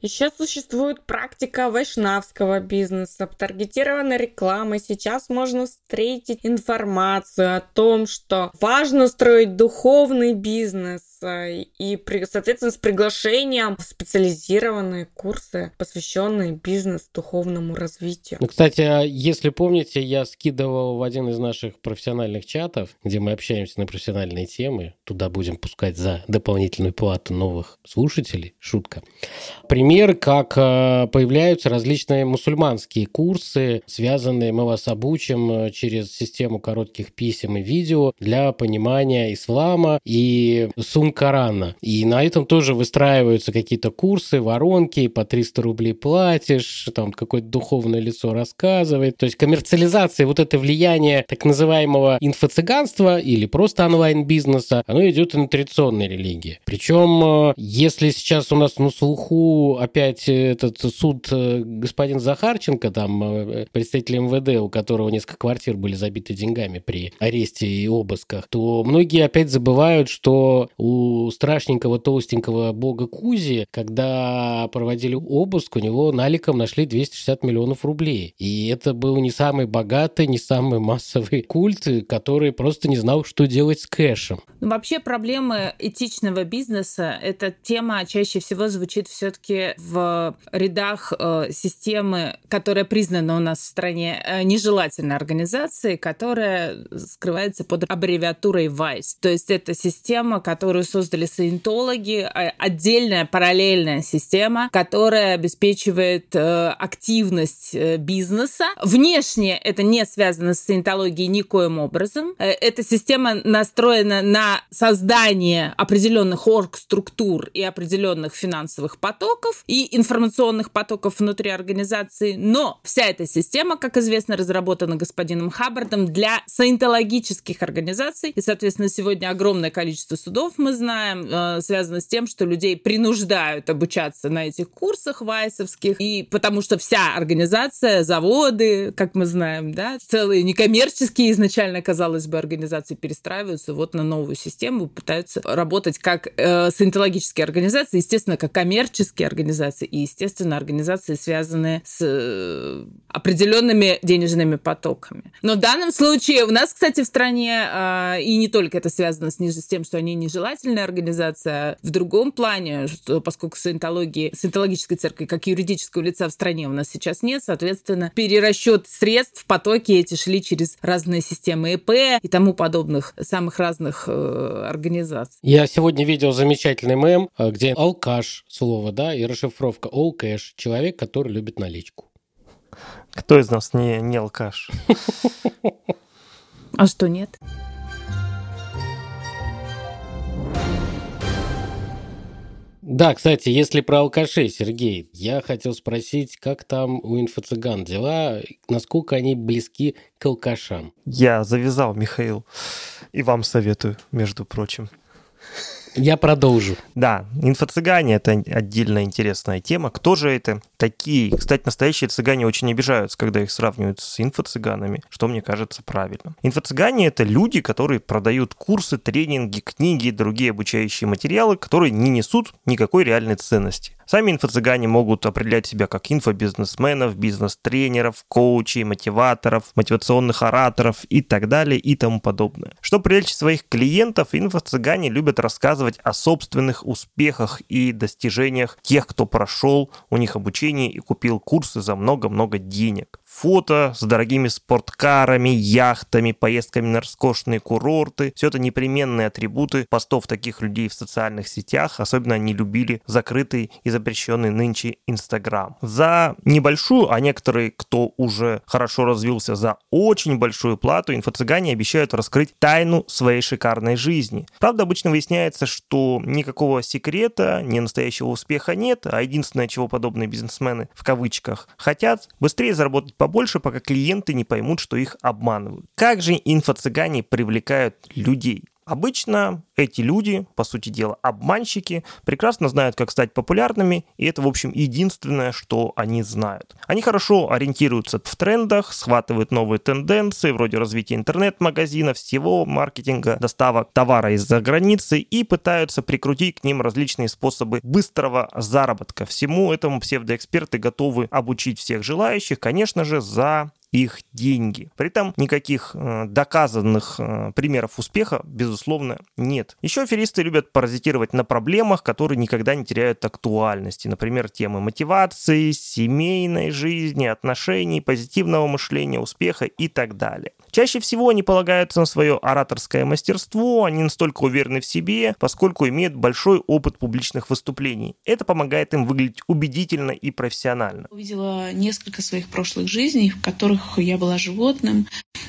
Еще существует практика вайшнавского бизнеса, таргетированной рекламы. Сейчас можно встретить информацию о том, что важно строить духовный бизнес, и, соответственно, с приглашением в специализированные курсы, посвященные бизнес-духовному развитию. Ну, кстати, а если помните, я скидывал в один из наших профессиональных чатов, где мы общаемся на профессиональные темы, туда будем пускать за дополнительную плату новых слушателей, шутка. Пример, как э, появляются различные мусульманские курсы, связанные, мы вас обучим э, через систему коротких писем и видео для понимания ислама и сум сумм Корана. И на этом тоже выстраиваются какие-то курсы, воронки, по 300 рублей платишь, там какое-то духовное лицо рассказывает. То есть коммерциализация, вот это влияние так называемого инфо-цыганства или просто онлайн-бизнеса, оно идет на традиционной религии. Причем, э, если сейчас у нас на слуху опять этот суд э, господин Захарченко, там э, представитель МВД, у которого несколько квартир были забиты деньгами при аресте и обысках, то многие опять забывают, что у страшненького толстенького бога Кузи, когда проводили обыск, у него наликом нашли 260 миллионов рублей. И это был не самый богатый, не самый массовый культ, который просто не знал, что делать с кэшем. Ну, вообще проблемы этичного бизнеса, эта тема чаще всего звучит все-таки в рядах э, системы, которая признана у нас в стране э, нежелательной организацией, которая скрывается под аббревиатурой WISE. То есть это система, которую создали саентологи, а, отдельная параллельная система, которая обеспечивает э, активность э, бизнеса. Внешне это не связано с саентологией никоим образом. Э, эта система настроена на создание определенных орг-структур и определенных финансовых потоков и информационных потоков внутри организации, но вся эта система, как известно, разработана господином Хаббардом для саентологических организаций, и, соответственно, сегодня огромное количество судов мы знаем, э, связано с тем, что людей принуждают обучаться на этих курсах вайсовских, и потому что вся организация, заводы, как мы знаем, да, целые некоммерческие изначально, казалось бы, организации перестраиваются вот на новую систему, пытаются работать как э, саентологические организации, естественно, как коммерческие организации и, естественно, организации, связанные с э, определенными денежными потоками. Но в данном случае у нас, кстати, в стране, э, и не только это связано с, с тем, что они нежелательны, благотворительная организация. В другом плане, что, поскольку саентологии, саентологической церкви как юридического лица в стране у нас сейчас нет, соответственно, перерасчет средств, потоки эти шли через разные системы ИП и тому подобных самых разных э, организаций. Я сегодня видел замечательный мем, э, где алкаш слово, да, и расшифровка cash, человек, который любит наличку. Кто из нас не, не алкаш? А что нет? Да, кстати, если про алкашей, Сергей, я хотел спросить, как там у инфо-цыган дела, насколько они близки к алкашам? Я завязал, Михаил, и вам советую, между прочим. Я продолжу. Да, инфо-цыгане – это отдельно интересная тема. Кто же это такие? Кстати, настоящие цыгане очень обижаются, когда их сравнивают с инфо-цыганами, что мне кажется правильным. Инфо-цыгане – это люди, которые продают курсы, тренинги, книги и другие обучающие материалы, которые не несут никакой реальной ценности. Сами инфо-цыгане могут определять себя как инфобизнесменов, бизнес-тренеров, коучей, мотиваторов, мотивационных ораторов и так далее и тому подобное. Чтобы привлечь своих клиентов, инфо-цыгане любят рассказывать о собственных успехах и достижениях тех, кто прошел у них обучение и купил курсы за много-много денег фото с дорогими спорткарами, яхтами, поездками на роскошные курорты. Все это непременные атрибуты постов таких людей в социальных сетях. Особенно они любили закрытый и запрещенный нынче Инстаграм. За небольшую, а некоторые, кто уже хорошо развился, за очень большую плату, инфо-цыгане обещают раскрыть тайну своей шикарной жизни. Правда, обычно выясняется, что никакого секрета, ни настоящего успеха нет, а единственное, чего подобные бизнесмены в кавычках хотят, быстрее заработать побольше, пока клиенты не поймут, что их обманывают. Как же инфо-цыгане привлекают людей? Обычно эти люди, по сути дела, обманщики, прекрасно знают, как стать популярными, и это, в общем, единственное, что они знают. Они хорошо ориентируются в трендах, схватывают новые тенденции, вроде развития интернет-магазинов, всего маркетинга, доставок товара из-за границы и пытаются прикрутить к ним различные способы быстрого заработка. Всему этому псевдоэксперты готовы обучить всех желающих, конечно же, за их деньги. При этом никаких э, доказанных э, примеров успеха, безусловно, нет. Еще аферисты любят паразитировать на проблемах, которые никогда не теряют актуальности. Например, темы мотивации, семейной жизни, отношений, позитивного мышления, успеха и так далее. Чаще всего они полагаются на свое ораторское мастерство, они настолько уверены в себе, поскольку имеют большой опыт публичных выступлений. Это помогает им выглядеть убедительно и профессионально. Увидела несколько своих прошлых жизней, в которых я была животным.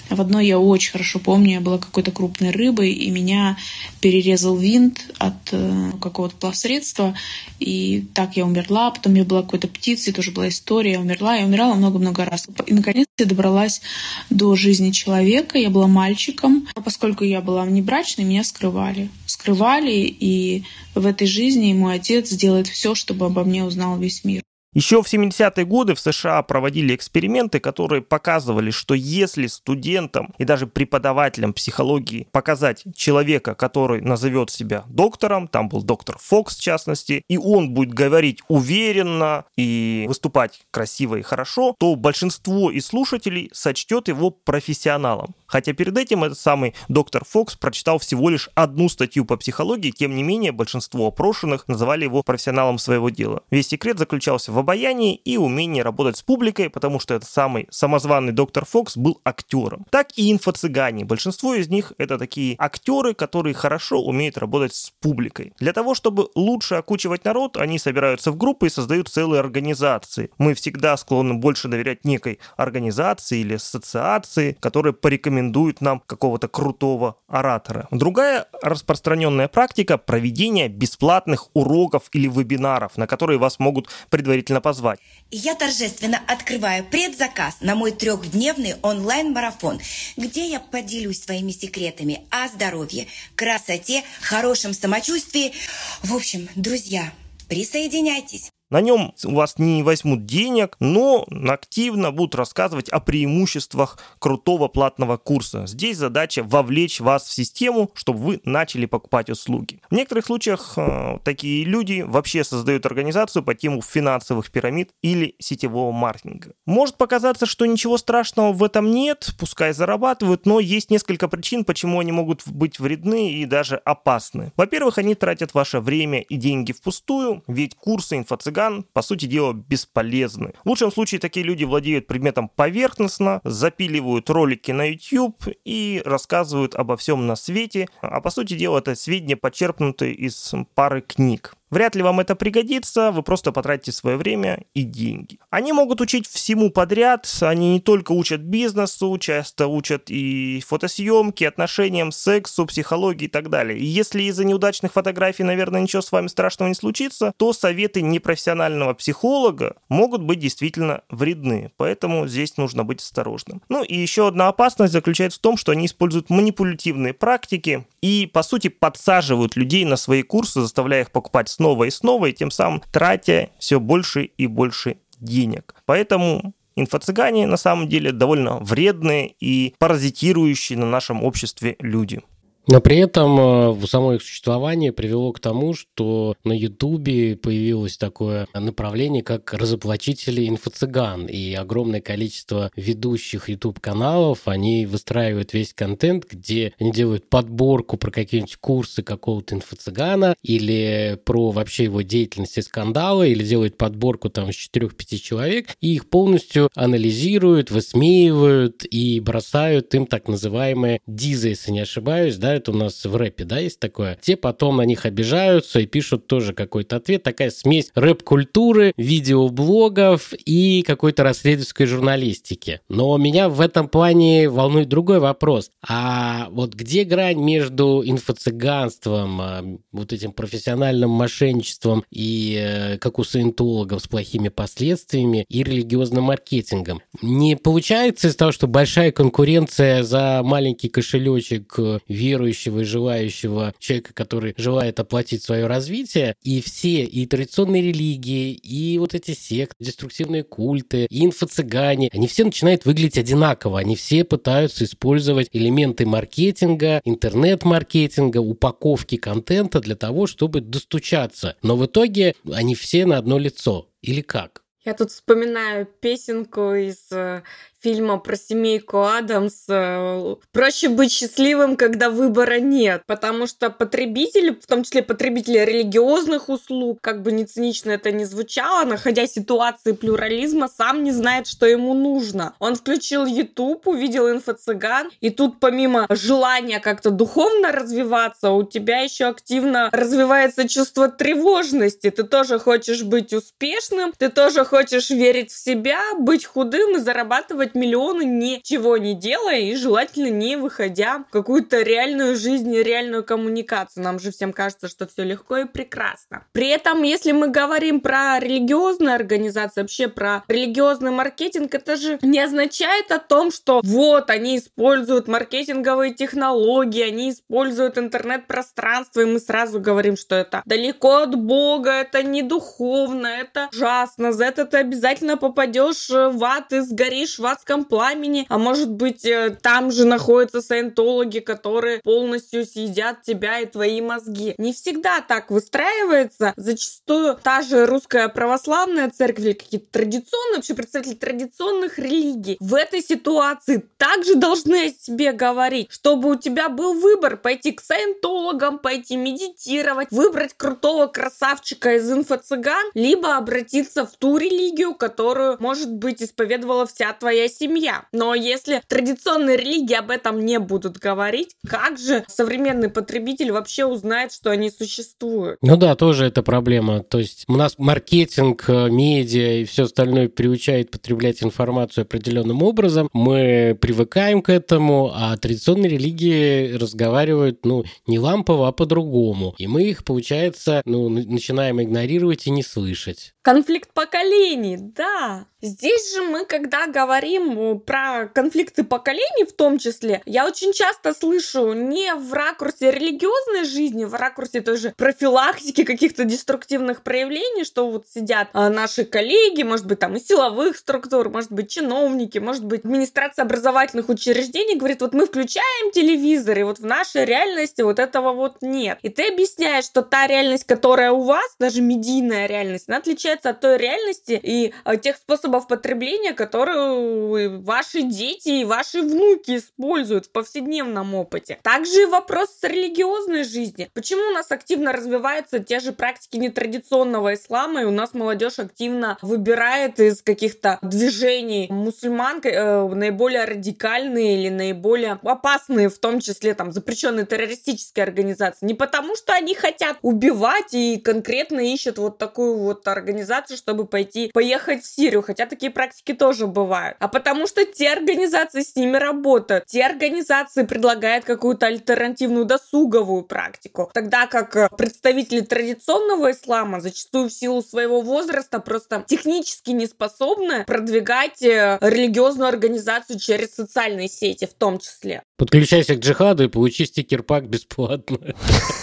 В одной я очень хорошо помню, я была какой-то крупной рыбой, и меня перерезал винт от э, какого-то плавсредства, и так я умерла. Потом я была какой-то птицей, тоже была история, я умерла, я умирала много-много раз. И наконец я добралась до жизни человека, я была мальчиком. А поскольку я была внебрачной, меня скрывали. Скрывали, и в этой жизни мой отец сделает все, чтобы обо мне узнал весь мир. Еще в 70-е годы в США проводили эксперименты, которые показывали, что если студентам и даже преподавателям психологии показать человека, который назовет себя доктором, там был доктор Фокс в частности, и он будет говорить уверенно и выступать красиво и хорошо, то большинство из слушателей сочтет его профессионалом. Хотя перед этим этот самый доктор Фокс прочитал всего лишь одну статью по психологии, тем не менее большинство опрошенных называли его профессионалом своего дела. Весь секрет заключался в обаянии и умении работать с публикой, потому что этот самый самозваный доктор Фокс был актером. Так и инфо-цыгане. Большинство из них это такие актеры, которые хорошо умеют работать с публикой. Для того, чтобы лучше окучивать народ, они собираются в группы и создают целые организации. Мы всегда склонны больше доверять некой организации или ассоциации, которая порекомендует нам какого-то крутого оратора. Другая распространенная практика – проведение бесплатных уроков или вебинаров, на которые вас могут предварительно торжественно позвать. Я торжественно открываю предзаказ на мой трехдневный онлайн-марафон, где я поделюсь своими секретами о здоровье, красоте, хорошем самочувствии. В общем, друзья, присоединяйтесь. На нем у вас не возьмут денег, но активно будут рассказывать о преимуществах крутого платного курса. Здесь задача вовлечь вас в систему, чтобы вы начали покупать услуги. В некоторых случаях э, такие люди вообще создают организацию по тему финансовых пирамид или сетевого маркетинга. Может показаться, что ничего страшного в этом нет, пускай зарабатывают, но есть несколько причин, почему они могут быть вредны и даже опасны. Во-первых, они тратят ваше время и деньги впустую, ведь курсы инфо цыган, по сути дела, бесполезны. В лучшем случае такие люди владеют предметом поверхностно, запиливают ролики на YouTube и рассказывают обо всем на свете, а по сути дела это сведения, почерпнутые из пары книг. Вряд ли вам это пригодится, вы просто потратите свое время и деньги. Они могут учить всему подряд, они не только учат бизнесу, часто учат и фотосъемке, отношениям, сексу, психологии и так далее. И если из-за неудачных фотографий, наверное, ничего с вами страшного не случится, то советы непрофессионального психолога могут быть действительно вредны. Поэтому здесь нужно быть осторожным. Ну и еще одна опасность заключается в том, что они используют манипулятивные практики и, по сути, подсаживают людей на свои курсы, заставляя их покупать снова и снова, и тем самым тратя все больше и больше денег. Поэтому инфо-цыгане на самом деле довольно вредные и паразитирующие на нашем обществе люди. Но при этом э, само их существование привело к тому, что на Ютубе появилось такое направление, как разоблачители инфо-цыган. И огромное количество ведущих YouTube-каналов, они выстраивают весь контент, где они делают подборку про какие-нибудь курсы какого-то инфо-цыгана или про вообще его деятельность и скандалы, или делают подборку там из 4-5 человек, и их полностью анализируют, высмеивают и бросают им так называемые дизы, если не ошибаюсь, да, это у нас в рэпе, да, есть такое. Те потом на них обижаются и пишут тоже какой-то ответ. Такая смесь рэп-культуры, видеоблогов и какой-то расследовательской журналистики. Но меня в этом плане волнует другой вопрос. А вот где грань между инфо-цыганством, а, вот этим профессиональным мошенничеством и, э, как у саентологов, с плохими последствиями и религиозным маркетингом? Не получается из того, что большая конкуренция за маленький кошелечек верующих верующего и желающего человека, который желает оплатить свое развитие, и все, и традиционные религии, и вот эти секты, деструктивные культы, и инфо-цыгане, они все начинают выглядеть одинаково, они все пытаются использовать элементы маркетинга, интернет-маркетинга, упаковки контента для того, чтобы достучаться. Но в итоге они все на одно лицо. Или как? Я тут вспоминаю песенку из э, фильма про семейку Адамс э, проще быть счастливым, когда выбора нет, потому что потребители, в том числе потребители религиозных услуг, как бы не цинично это не звучало, находя ситуации плюрализма, сам не знает, что ему нужно. Он включил YouTube, увидел инфо-цыган, и тут помимо желания как-то духовно развиваться, у тебя еще активно развивается чувство тревожности. Ты тоже хочешь быть успешным, ты тоже хочешь верить в себя, быть худым и зарабатывать зарабатывать миллионы ничего не делая и желательно не выходя в какую-то реальную жизнь реальную коммуникацию. Нам же всем кажется, что все легко и прекрасно. При этом, если мы говорим про религиозные организации, вообще про религиозный маркетинг, это же не означает о том, что вот они используют маркетинговые технологии, они используют интернет-пространство, и мы сразу говорим, что это далеко от Бога, это не духовно, это ужасно, за это ты обязательно попадешь в ад и сгоришь в адском пламени, а может быть э, там же находятся саентологи, которые полностью съедят тебя и твои мозги. Не всегда так выстраивается. Зачастую та же русская православная церковь или какие-то традиционные, вообще представители традиционных религий в этой ситуации также должны о себе говорить, чтобы у тебя был выбор пойти к саентологам, пойти медитировать, выбрать крутого красавчика из инфо-цыган, либо обратиться в ту религию, которую, может быть, исповедовала вся твоя семья. Но если традиционные религии об этом не будут говорить, как же современный потребитель вообще узнает, что они существуют? Ну да, тоже это проблема. То есть у нас маркетинг, э, медиа и все остальное приучает потреблять информацию определенным образом. Мы привыкаем к этому, а традиционные религии разговаривают, ну, не лампово, а по-другому. И мы их, получается, ну, начинаем игнорировать и не слышать. Конфликт поколений, да. Здесь же мы, когда говорим э, про конфликты поколений в том числе, я очень часто слышу не в ракурсе религиозной жизни, в ракурсе тоже профилактики каких-то деструктивных проявлений, что вот сидят а, наши коллеги, может быть, там из силовых структур, может быть, чиновники, может быть, администрация образовательных учреждений говорит, вот мы включаем телевизор, и вот в нашей реальности вот этого вот нет. И ты объясняешь, что та реальность, которая у вас, даже медийная реальность, она отличается от той реальности и а, тех способов потребления, которые ваши дети и ваши внуки используют в повседневном опыте. Также вопрос с религиозной жизни. Почему у нас активно развиваются те же практики нетрадиционного ислама, и у нас молодежь активно выбирает из каких-то движений мусульман э, наиболее радикальные или наиболее опасные, в том числе там запрещенные террористические организации. Не потому, что они хотят убивать и конкретно ищут вот такую вот организацию, чтобы пойти, поехать в Сирию, хотя такие практики тоже бывают, а потому что те организации с ними работают, те организации предлагают какую-то альтернативную досуговую практику, тогда как э, представители традиционного ислама зачастую в силу своего возраста просто технически не способны продвигать э, религиозную организацию через социальные сети в том числе. Подключайся к джихаду и получи стикер-пак бесплатно.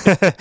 (laughs)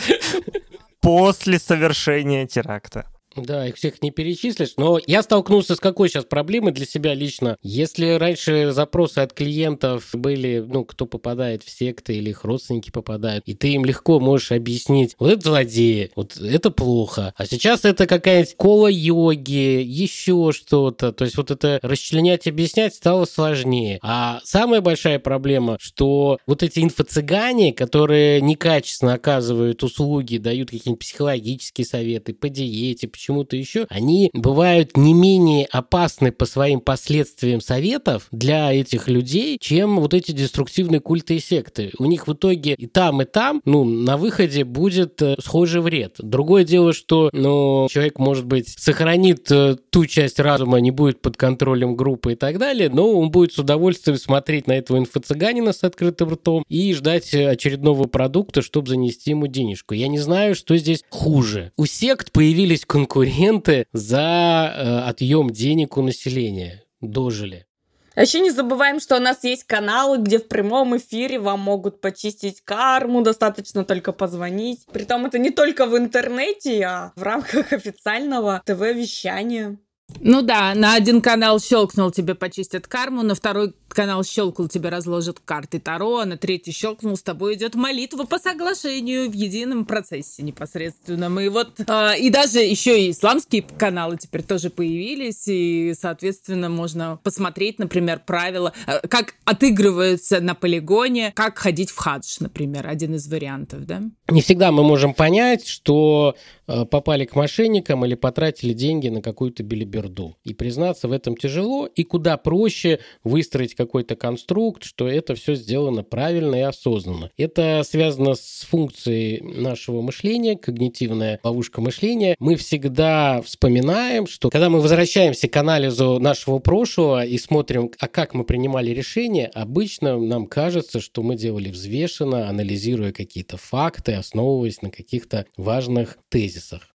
После совершения теракта. Да, их всех не перечислишь, но я столкнулся с какой сейчас проблемой для себя лично. Если раньше запросы от клиентов были, ну, кто попадает в секты или их родственники попадают, и ты им легко можешь объяснить, вот это злодеи, вот это плохо. А сейчас это какая-нибудь кола йоги, еще что-то. То есть вот это расчленять, объяснять стало сложнее. А самая большая проблема, что вот эти инфо-цыгане, которые некачественно оказывают услуги, дают какие-нибудь психологические советы по диете, чему-то еще, они бывают не менее опасны по своим последствиям советов для этих людей, чем вот эти деструктивные культы и секты. У них в итоге и там, и там, ну, на выходе будет э, схожий вред. Другое дело, что, ну, человек, может быть, сохранит э, ту часть разума, не будет под контролем группы и так далее, но он будет с удовольствием смотреть на этого инфо-цыганина с открытым ртом и ждать очередного продукта, чтобы занести ему денежку. Я не знаю, что здесь хуже. У сект появились конкуренты конкуренты за э, отъем денег у населения. Дожили. А еще не забываем, что у нас есть каналы, где в прямом эфире вам могут почистить карму, достаточно только позвонить. Притом это не только в интернете, а в рамках официального ТВ-вещания. Ну да, на один канал щелкнул тебе почистят карму, на второй канал щелкнул, тебе разложат карты Таро, а на третий щелкнул, с тобой идет молитва по соглашению в едином процессе непосредственном. И вот, э, и даже еще и исламские каналы теперь тоже появились, и, соответственно, можно посмотреть, например, правила, э, как отыгрываются на полигоне, как ходить в хадж, например, один из вариантов, да? Не всегда мы можем понять, что попали к мошенникам или потратили деньги на какую-то билиберду. И признаться в этом тяжело, и куда проще выстроить какой-то конструкт, что это все сделано правильно и осознанно. Это связано с функцией нашего мышления, когнитивная ловушка мышления. Мы всегда вспоминаем, что когда мы возвращаемся к анализу нашего прошлого и смотрим, а как мы принимали решения, обычно нам кажется, что мы делали взвешенно, анализируя какие-то факты, основываясь на каких-то важных тезисах кризисах.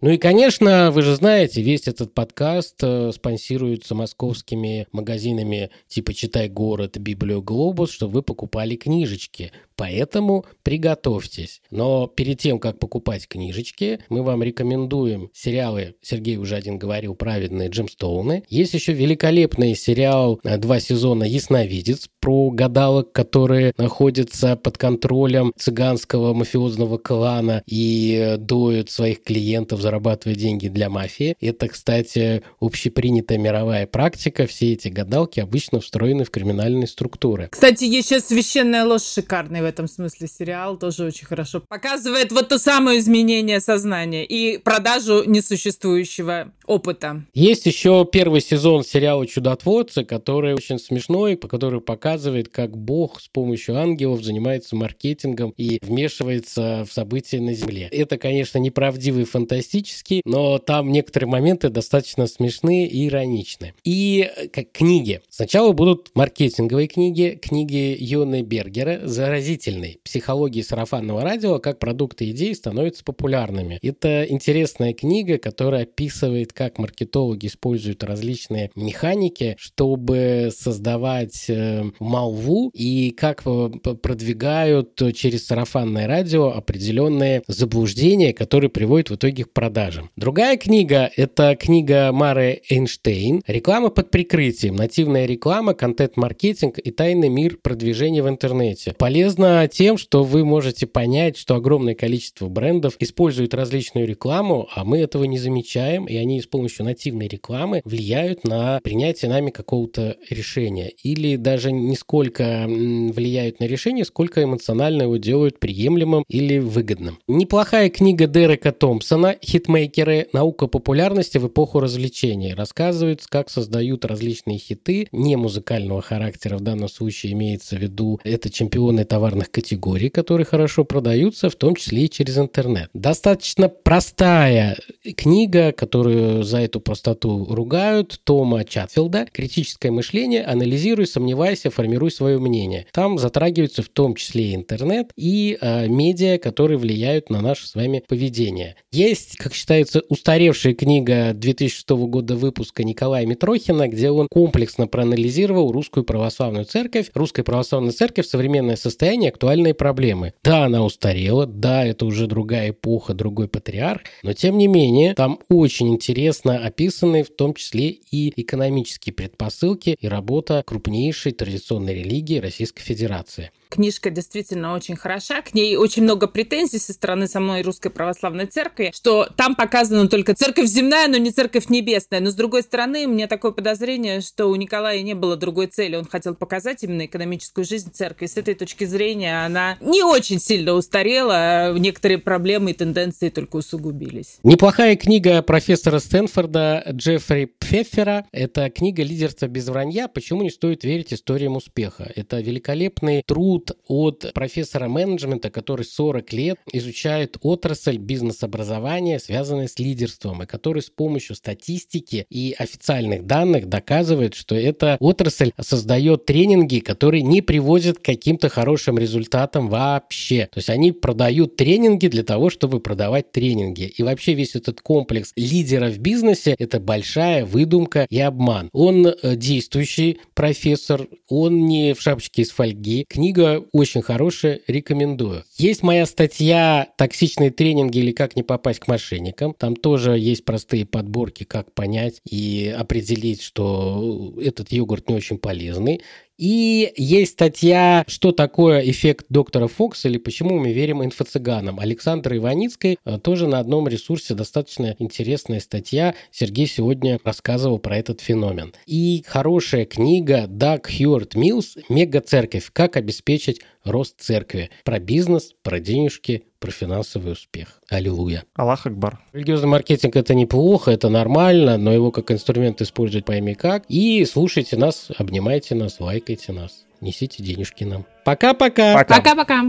Ну и, конечно, вы же знаете, весь этот подкаст э, спонсируется московскими магазинами типа «Читай город», «Библию Глобус», чтобы вы покупали книжечки. Поэтому приготовьтесь. Но перед тем, как покупать книжечки, мы вам рекомендуем сериалы, Сергей уже один говорил, «Праведные Джемстоуны». Есть еще великолепный сериал э, «Два сезона Ясновидец» про гадалок, которые находятся под контролем цыганского мафиозного клана и э, доют своих клиентов, зарабатывая деньги для мафии. Это, кстати, общепринятая мировая практика. Все эти гадалки обычно встроены в криминальные структуры. Кстати, еще «Священная ложь» шикарный этом смысле сериал тоже очень хорошо показывает вот то самое изменение сознания и продажу несуществующего опыта. Есть еще первый сезон сериала «Чудотворцы», который очень смешной, по который показывает, как Бог с помощью ангелов занимается маркетингом и вмешивается в события на Земле. Это, конечно, неправдивый фантастический, но там некоторые моменты достаточно смешные и ироничные. И как книги. Сначала будут маркетинговые книги, книги Йоны Бергера «Заразительный. Психология сарафанного радио. Как продукты идей становятся популярными». Это интересная книга, которая описывает как маркетологи используют различные механики, чтобы создавать э, молву и как э, продвигают через сарафанное радио определенные заблуждения, которые приводят в итоге к продаже продажам. Другая книга – это книга Мары Эйнштейн «Реклама под прикрытием. Нативная реклама, контент-маркетинг и тайный мир продвижения в интернете». Полезно тем, что вы можете понять, что огромное количество брендов используют различную рекламу, а мы этого не замечаем, и они с помощью нативной рекламы влияют на принятие нами какого-то решения. Или даже не сколько влияют на решение, сколько эмоционально его делают приемлемым или выгодным. Неплохая книга Дерека Томпсона «Хитмейкеры. Наука популярности в эпоху развлечений». Рассказывает, как создают различные хиты не музыкального характера. В данном случае имеется в виду это чемпионы товарных категорий, которые хорошо продаются, в том числе и через интернет. Достаточно простая книга, которую за эту простоту ругают, Тома Чатфилда «Критическое мышление. Анализируй, сомневайся, формируй свое мнение». Там затрагивается в том числе и интернет и э, медиа, которые влияют на наше с вами поведение. Есть, как считается, устаревшая книга 2006 года выпуска Николая Митрохина, где он комплексно проанализировал русскую православную церковь. Русская православная церковь, современное состояние, актуальные проблемы. Да, она устарела, да, это уже другая эпоха, другой патриарх, но тем не менее, там очень интересно описаны в том числе и экономические предпосылки и работа крупнейшей традиционной религии Российской Федерации. Книжка действительно очень хороша. К ней очень много претензий со стороны самой Русской Православной Церкви, что там показана только церковь земная, но не церковь небесная. Но с другой стороны, мне такое подозрение, что у Николая не было другой цели. Он хотел показать именно экономическую жизнь церкви. С этой точки зрения она не очень сильно устарела. Некоторые проблемы и тенденции только усугубились. Неплохая книга профессора Стэнфорда Джеффри Пфеффера. Это книга «Лидерство без вранья. Почему не стоит верить историям успеха». Это великолепный труд труд от профессора менеджмента, который 40 лет изучает отрасль бизнес-образования, связанную с лидерством, и который с помощью статистики и официальных данных доказывает, что эта отрасль создает тренинги, которые не приводят к каким-то хорошим результатам вообще. То есть они продают тренинги для того, чтобы продавать тренинги. И вообще весь этот комплекс лидера в бизнесе – это большая выдумка и обман. Он э, действующий профессор, он не в шапочке из фольги. Книга очень хорошая, рекомендую. Есть моя статья «Токсичные тренинги или как не попасть к мошенникам». Там тоже есть простые подборки, как понять и определить, что этот йогурт не очень полезный. И есть статья «Что такое эффект доктора Фокса» или «Почему мы верим инфо-цыганам». Александра Иваницкой э, тоже на одном ресурсе достаточно интересная статья. Сергей сегодня рассказывал про этот феномен. И хорошая книга Даг Хьюарт Милс «Мега-церковь. Как обеспечить рост церкви». Про бизнес, про денежки, про финансовый успех. Аллилуйя. Аллах Акбар. Религиозный маркетинг это неплохо, это нормально, но его как инструмент использовать пойми как. И слушайте нас, обнимайте нас, лайкайте нас, несите денежки нам. Пока-пока. Пока-пока.